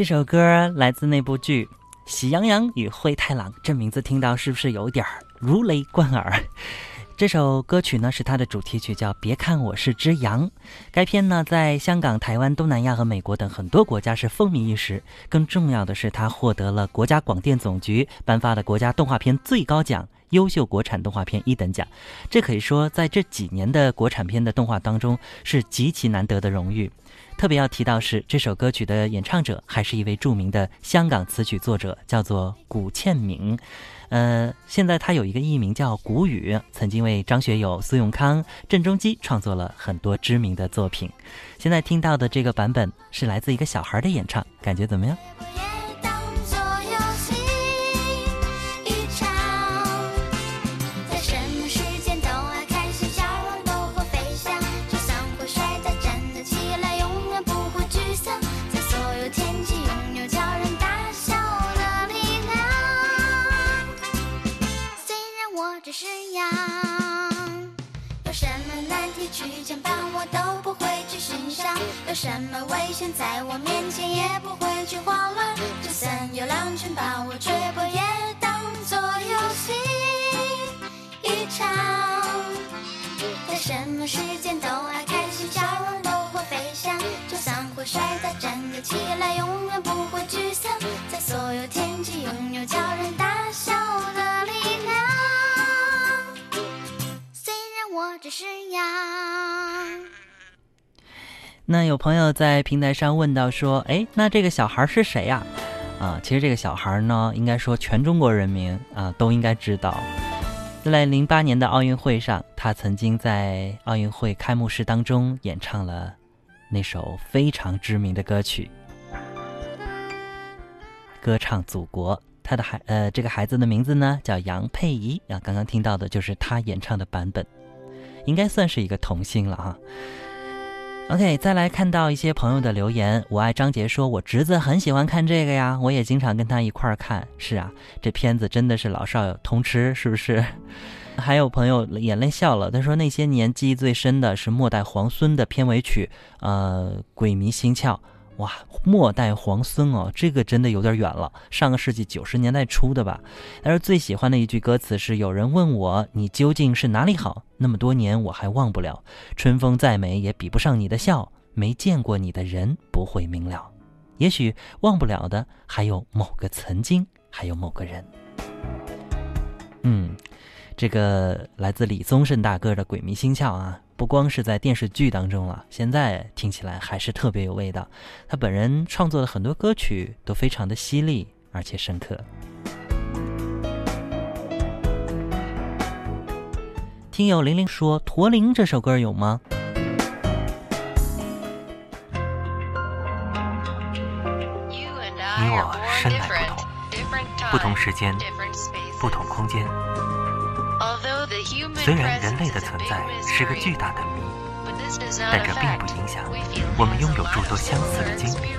这首歌来自那部剧《喜羊羊与灰太狼》，这名字听到是不是有点如雷贯耳？这首歌曲呢是它的主题曲，叫《别看我是只羊》。该片呢在香港、台湾、东南亚和美国等很多国家是风靡一时。更重要的是，它获得了国家广电总局颁发的国家动画片最高奖——优秀国产动画片一等奖。这可以说在这几年的国产片的动画当中是极其难得的荣誉。特别要提到是这首歌曲的演唱者还是一位著名的香港词曲作者，叫做古倩明。呃，现在他有一个艺名叫古雨，曾经为张学友、苏永康、郑中基创作了很多知名的作品。现在听到的这个版本是来自一个小孩的演唱，感觉怎么样？有什么难题去牵绊我都不会去欣赏，有什么危险在我面前也不会去慌乱，就算有狼群把我追捕，也当作游戏一场。在什么时间都爱开心，笑容都会飞翔，就算会摔倒，站得起来，永远不会沮丧，在所有天气拥有叫人大是羊。那有朋友在平台上问到说：“哎，那这个小孩是谁呀、啊？”其实这个小孩呢，应该说全中国人民啊都应该知道。在零八年的奥运会上，他曾经在奥运会开幕式当中演唱了那首非常知名的歌曲《歌唱祖国》。他的孩呃，这个孩子的名字呢叫杨佩仪啊，刚刚听到的就是他演唱的版本，应该算是一个童星了哈。OK，再来看到一些朋友的留言。我爱张杰说：“我侄子很喜欢看这个呀，我也经常跟他一块儿看。”是啊，这片子真的是老少通吃，是不是？还有朋友眼泪笑了，他说：“那些年记忆最深的是《末代皇孙》的片尾曲，呃，鬼迷心窍。”哇，末代皇孙哦，这个真的有点远了，上个世纪九十年代初的吧。但是最喜欢的一句歌词是：“有人问我，你究竟是哪里好？那么多年我还忘不了。春风再美也比不上你的笑，没见过你的人不会明了。也许忘不了的还有某个曾经，还有某个人。”嗯，这个来自李宗盛大哥的《鬼迷心窍》啊。不光是在电视剧当中了，现在听起来还是特别有味道。他本人创作的很多歌曲都非常的犀利而且深刻。听友玲玲说：“驼铃这首歌有吗？”你我生来不同，不同时间，不同空间。虽然人类的存在是个巨大的谜，但这并不影响我们拥有诸多相似的经历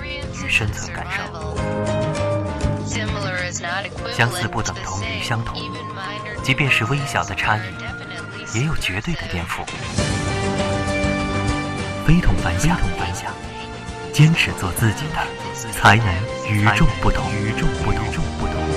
与生存感受。相似不等同于相同，即便是微小的差异，也有绝对的颠覆。非同凡响，凡响，坚持做自己的，才能与众不同。与众不同，不同。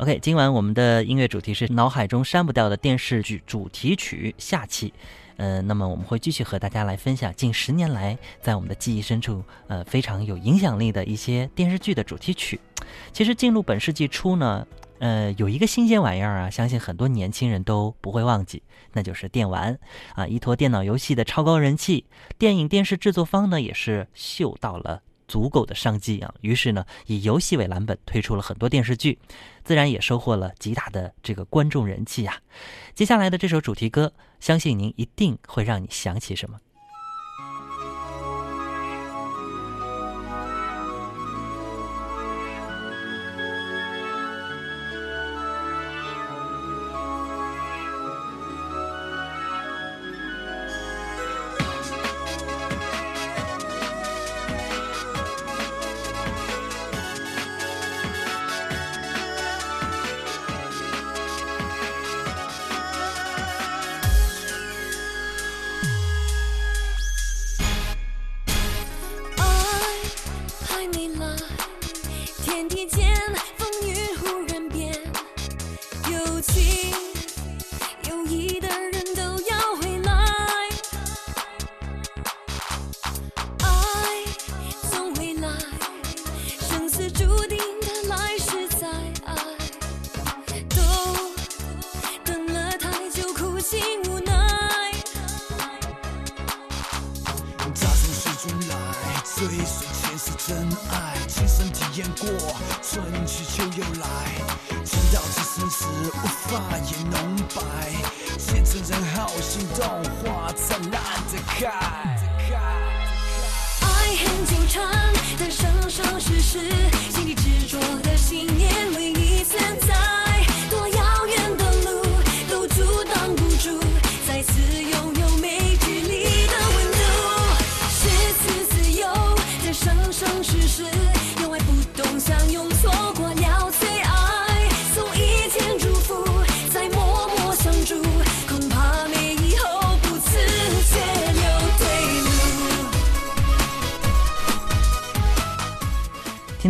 OK，今晚我们的音乐主题是脑海中删不掉的电视剧主题曲下期。呃，那么我们会继续和大家来分享近十年来在我们的记忆深处，呃，非常有影响力的一些电视剧的主题曲。其实进入本世纪初呢，呃，有一个新鲜玩意儿啊，相信很多年轻人都不会忘记，那就是电玩啊，依托电脑游戏的超高人气，电影电视制作方呢也是嗅到了。足够的商机啊，于是呢，以游戏为蓝本推出了很多电视剧，自然也收获了极大的这个观众人气啊。接下来的这首主题歌，相信您一定会让你想起什么。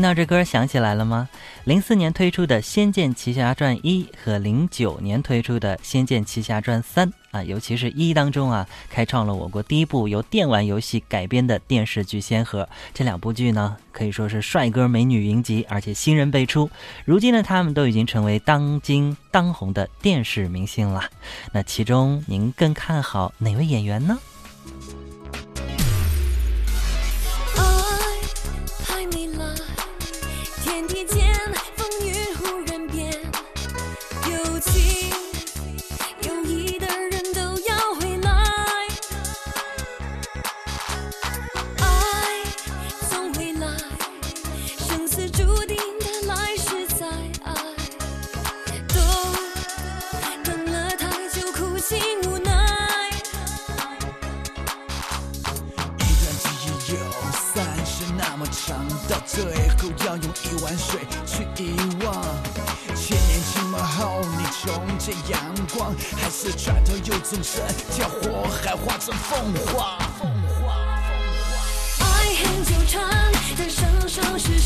听到这歌想起来了吗？零四年推出的《仙剑奇侠传一》和零九年推出的《仙剑奇侠传三》啊，尤其是一当中啊，开创了我国第一部由电玩游戏改编的电视剧先河。这两部剧呢，可以说是帅哥美女云集，而且新人辈出。如今呢，他们都已经成为当今当红的电视明星了。那其中您更看好哪位演员呢？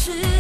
是。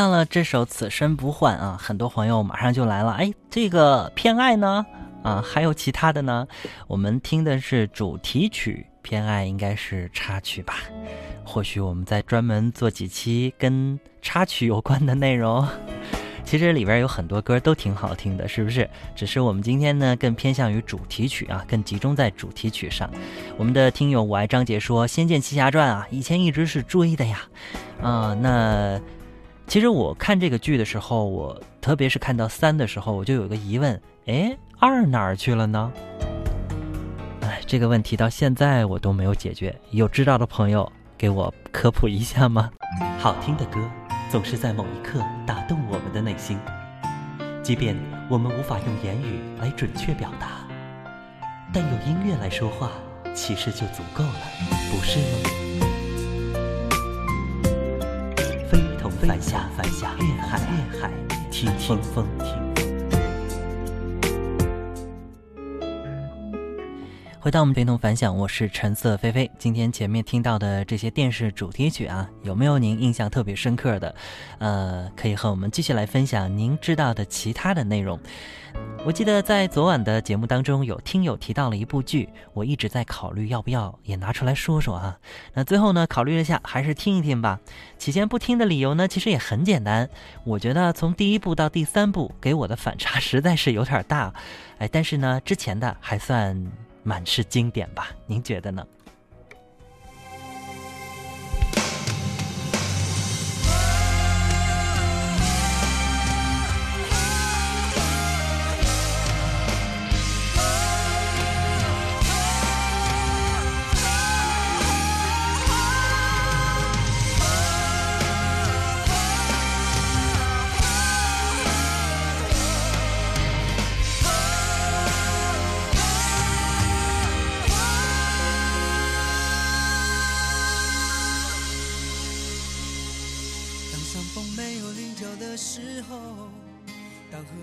到了这首《此生不换》啊，很多朋友马上就来了。哎，这个偏爱呢？啊，还有其他的呢？我们听的是主题曲，偏爱应该是插曲吧？或许我们再专门做几期跟插曲有关的内容。其实里边有很多歌都挺好听的，是不是？只是我们今天呢更偏向于主题曲啊，更集中在主题曲上。我们的听友我爱张杰说，《仙剑奇侠传》啊，以前一直是追的呀。啊，那其实我看这个剧的时候，我特别是看到三的时候，我就有个疑问，哎，二哪儿去了呢？哎，这个问题到现在我都没有解决，有知道的朋友给我科普一下吗？好听的歌。总是在某一刻打动我们的内心，即便我们无法用言语来准确表达，但用音乐来说话，其实就足够了，不是吗？非同凡响，凡响，越海，越海，听听风，听。回到我们非同凡响，我是橙色菲菲。今天前面听到的这些电视主题曲啊，有没有您印象特别深刻的？呃，可以和我们继续来分享您知道的其他的内容。我记得在昨晚的节目当中，有听友提到了一部剧，我一直在考虑要不要也拿出来说说啊。那最后呢，考虑了一下，还是听一听吧。起先不听的理由呢，其实也很简单，我觉得从第一部到第三部给我的反差实在是有点大。哎，但是呢，之前的还算。满是经典吧？您觉得呢？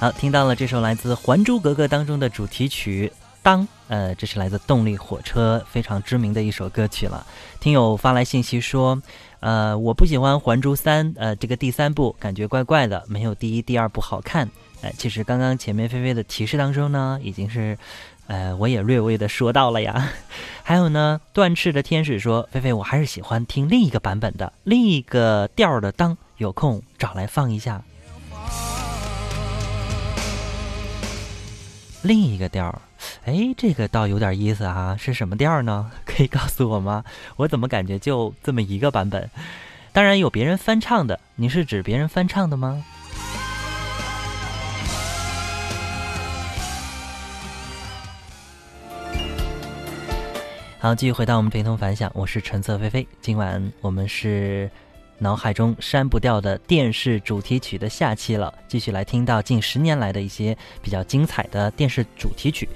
好，听到了这首来自《还珠格格》当中的主题曲《当》，呃，这是来自动力火车非常知名的一首歌曲了。听友发来信息说，呃，我不喜欢《还珠三》，呃，这个第三部感觉怪怪的，没有第一、第二部好看。哎，其实刚刚前面菲菲的提示当中呢，已经是，呃，我也略微的说到了呀。还有呢，断翅的天使说，菲菲，我还是喜欢听另一个版本的，另一个调儿的当，有空找来放一下。另一个调儿，哎，这个倒有点意思啊，是什么调儿呢？可以告诉我吗？我怎么感觉就这么一个版本？当然有别人翻唱的，你是指别人翻唱的吗？好，继续回到我们陪同反响，我是橙色菲菲。今晚我们是脑海中删不掉的电视主题曲的下期了，继续来听到近十年来的一些比较精彩的电视主题曲。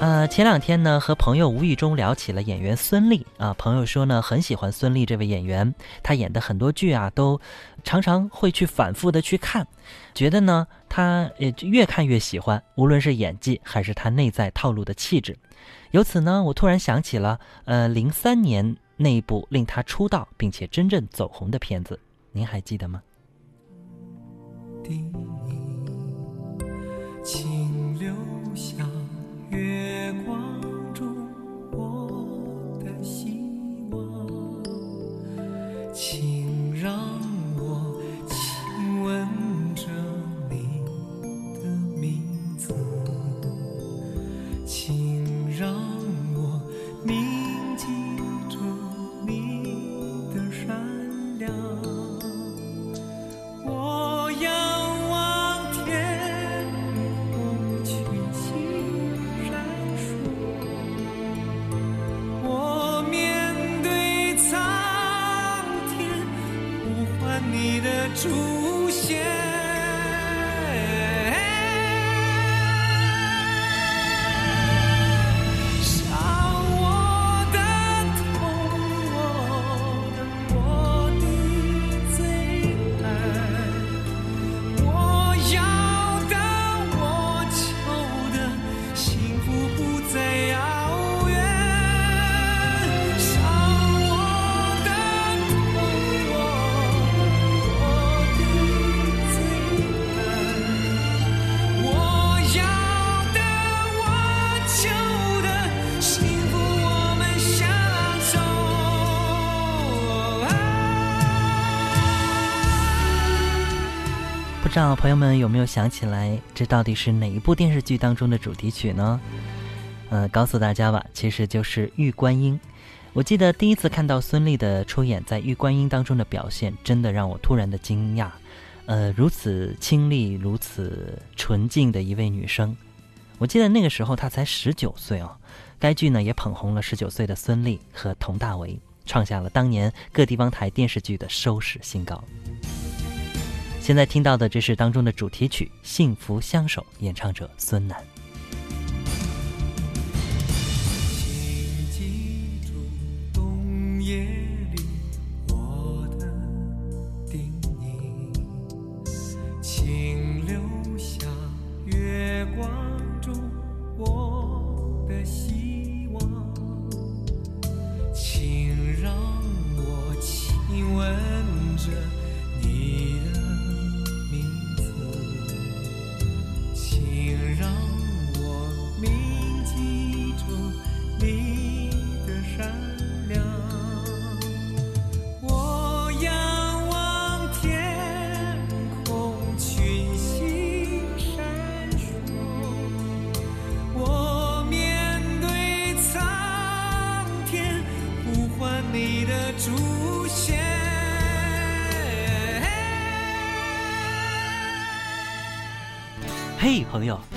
呃，前两天呢，和朋友无意中聊起了演员孙俪啊，朋友说呢，很喜欢孙俪这位演员，她演的很多剧啊，都常常会去反复的去看，觉得呢，她也越看越喜欢，无论是演技还是她内在套路的气质。由此呢，我突然想起了，呃，零三年那一部令他出道并且真正走红的片子，您还记得吗？请留下月光中我的希望，请让你的出现。知道朋友们有没有想起来，这到底是哪一部电视剧当中的主题曲呢？呃，告诉大家吧，其实就是《玉观音》。我记得第一次看到孙俪的出演在《玉观音》当中的表现，真的让我突然的惊讶。呃，如此清丽、如此纯净的一位女生，我记得那个时候她才十九岁哦。该剧呢也捧红了十九岁的孙俪和佟大为，创下了当年各地方台电视剧的收视新高。现在听到的这是当中的主题曲《幸福相守》，演唱者孙楠。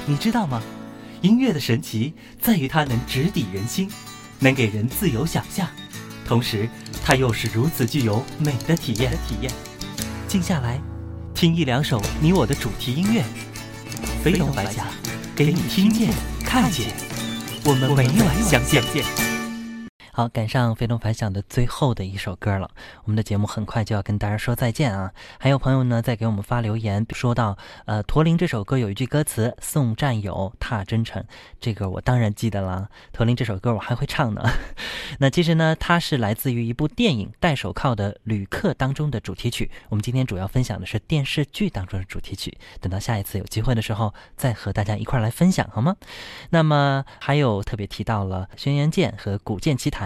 你知道吗？音乐的神奇在于它能直抵人心，能给人自由想象，同时它又是如此具有美的体验。体验，静下来，听一两首你我的主题音乐，飞龙白甲，给你听见、看见，我们每晚相见。好，赶上非同凡响的最后的一首歌了，我们的节目很快就要跟大家说再见啊！还有朋友呢在给我们发留言，说到呃，驼铃这首歌有一句歌词“送战友踏征程”，这个我当然记得啦。驼铃这首歌我还会唱呢。那其实呢，它是来自于一部电影《戴手铐的旅客》当中的主题曲。我们今天主要分享的是电视剧当中的主题曲，等到下一次有机会的时候再和大家一块来分享好吗？那么还有特别提到了《轩辕剑》和《古剑奇谭》。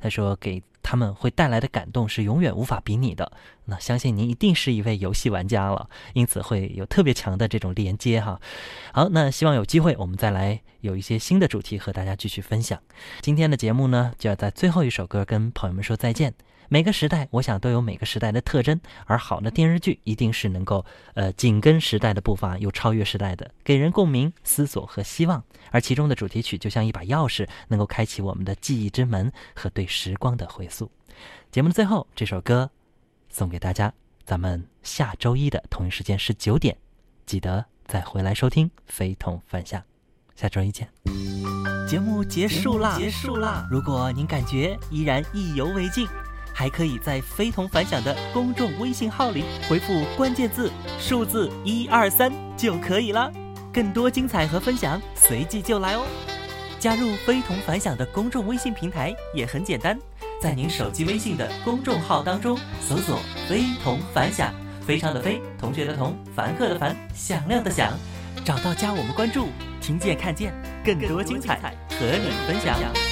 他说：“给他们会带来的感动是永远无法比拟的。那相信您一定是一位游戏玩家了，因此会有特别强的这种连接哈。好，那希望有机会我们再来有一些新的主题和大家继续分享。今天的节目呢，就要在最后一首歌跟朋友们说再见。每个时代，我想都有每个时代的特征，而好的电视剧一定是能够呃紧跟时代的步伐，又超越时代的，给人共鸣、思索和希望。而其中的主题曲就像一把钥匙，能够开启我们的记忆之门和对时光的回溯。节目的最后，这首歌送给大家。咱们下周一的同一时间是九点，记得再回来收听《非同凡响》。下周一见。节目结束啦！结束啦！如果您感觉依然意犹未尽，还可以在非同凡响的公众微信号里回复关键字数字一二三就可以了。更多精彩和分享随即就来哦！加入非同凡响的公众微信平台也很简单，在您手机微信的公众号当中搜索“非同凡响”，非常的非，同学的同，凡客的凡，响亮的响，找到加我们关注，听见看见更多精彩和你分享。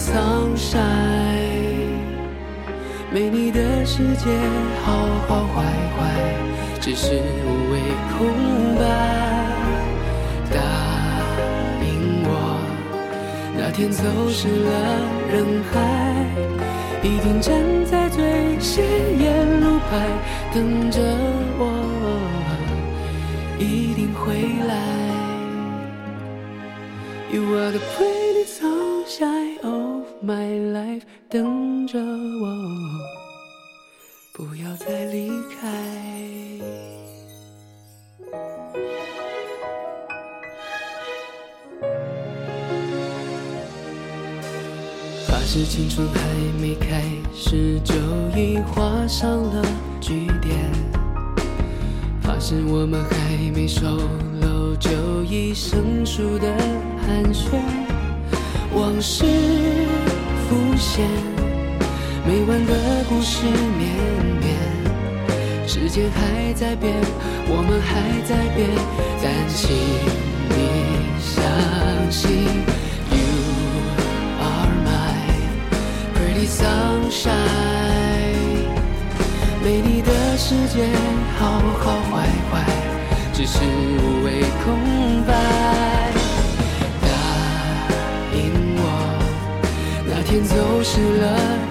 sunshine，没你的世界好好坏坏，只是无谓空白。答应我，那天走失了人海，一定站在最显眼路牌等着我，一定会来。You are the pretty sunshine my life，等着我，不要再离开。怕是青春还没开始就已画上了句点。怕是我们还没熟络就已生疏的寒暄，往事浮现，每晚的故事绵绵，时间还在变，我们还在变，但请你相信，You are my pretty sunshine。没你的世界，好好坏天走失了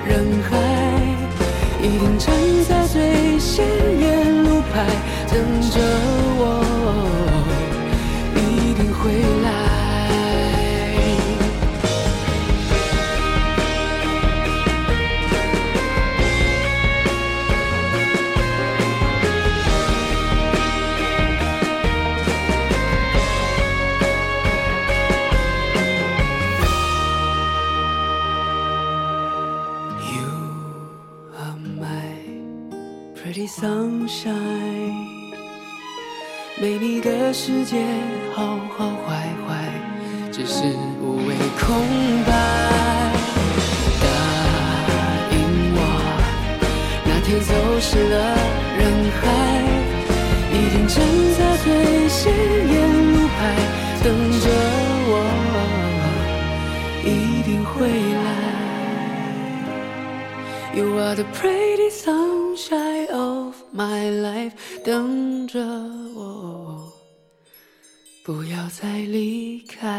只是无谓空白。答应我，那天走失了人海，一定站在最显眼路牌等着我，一定会来。You are the pretty sunshine of my life，等着，不要再离开。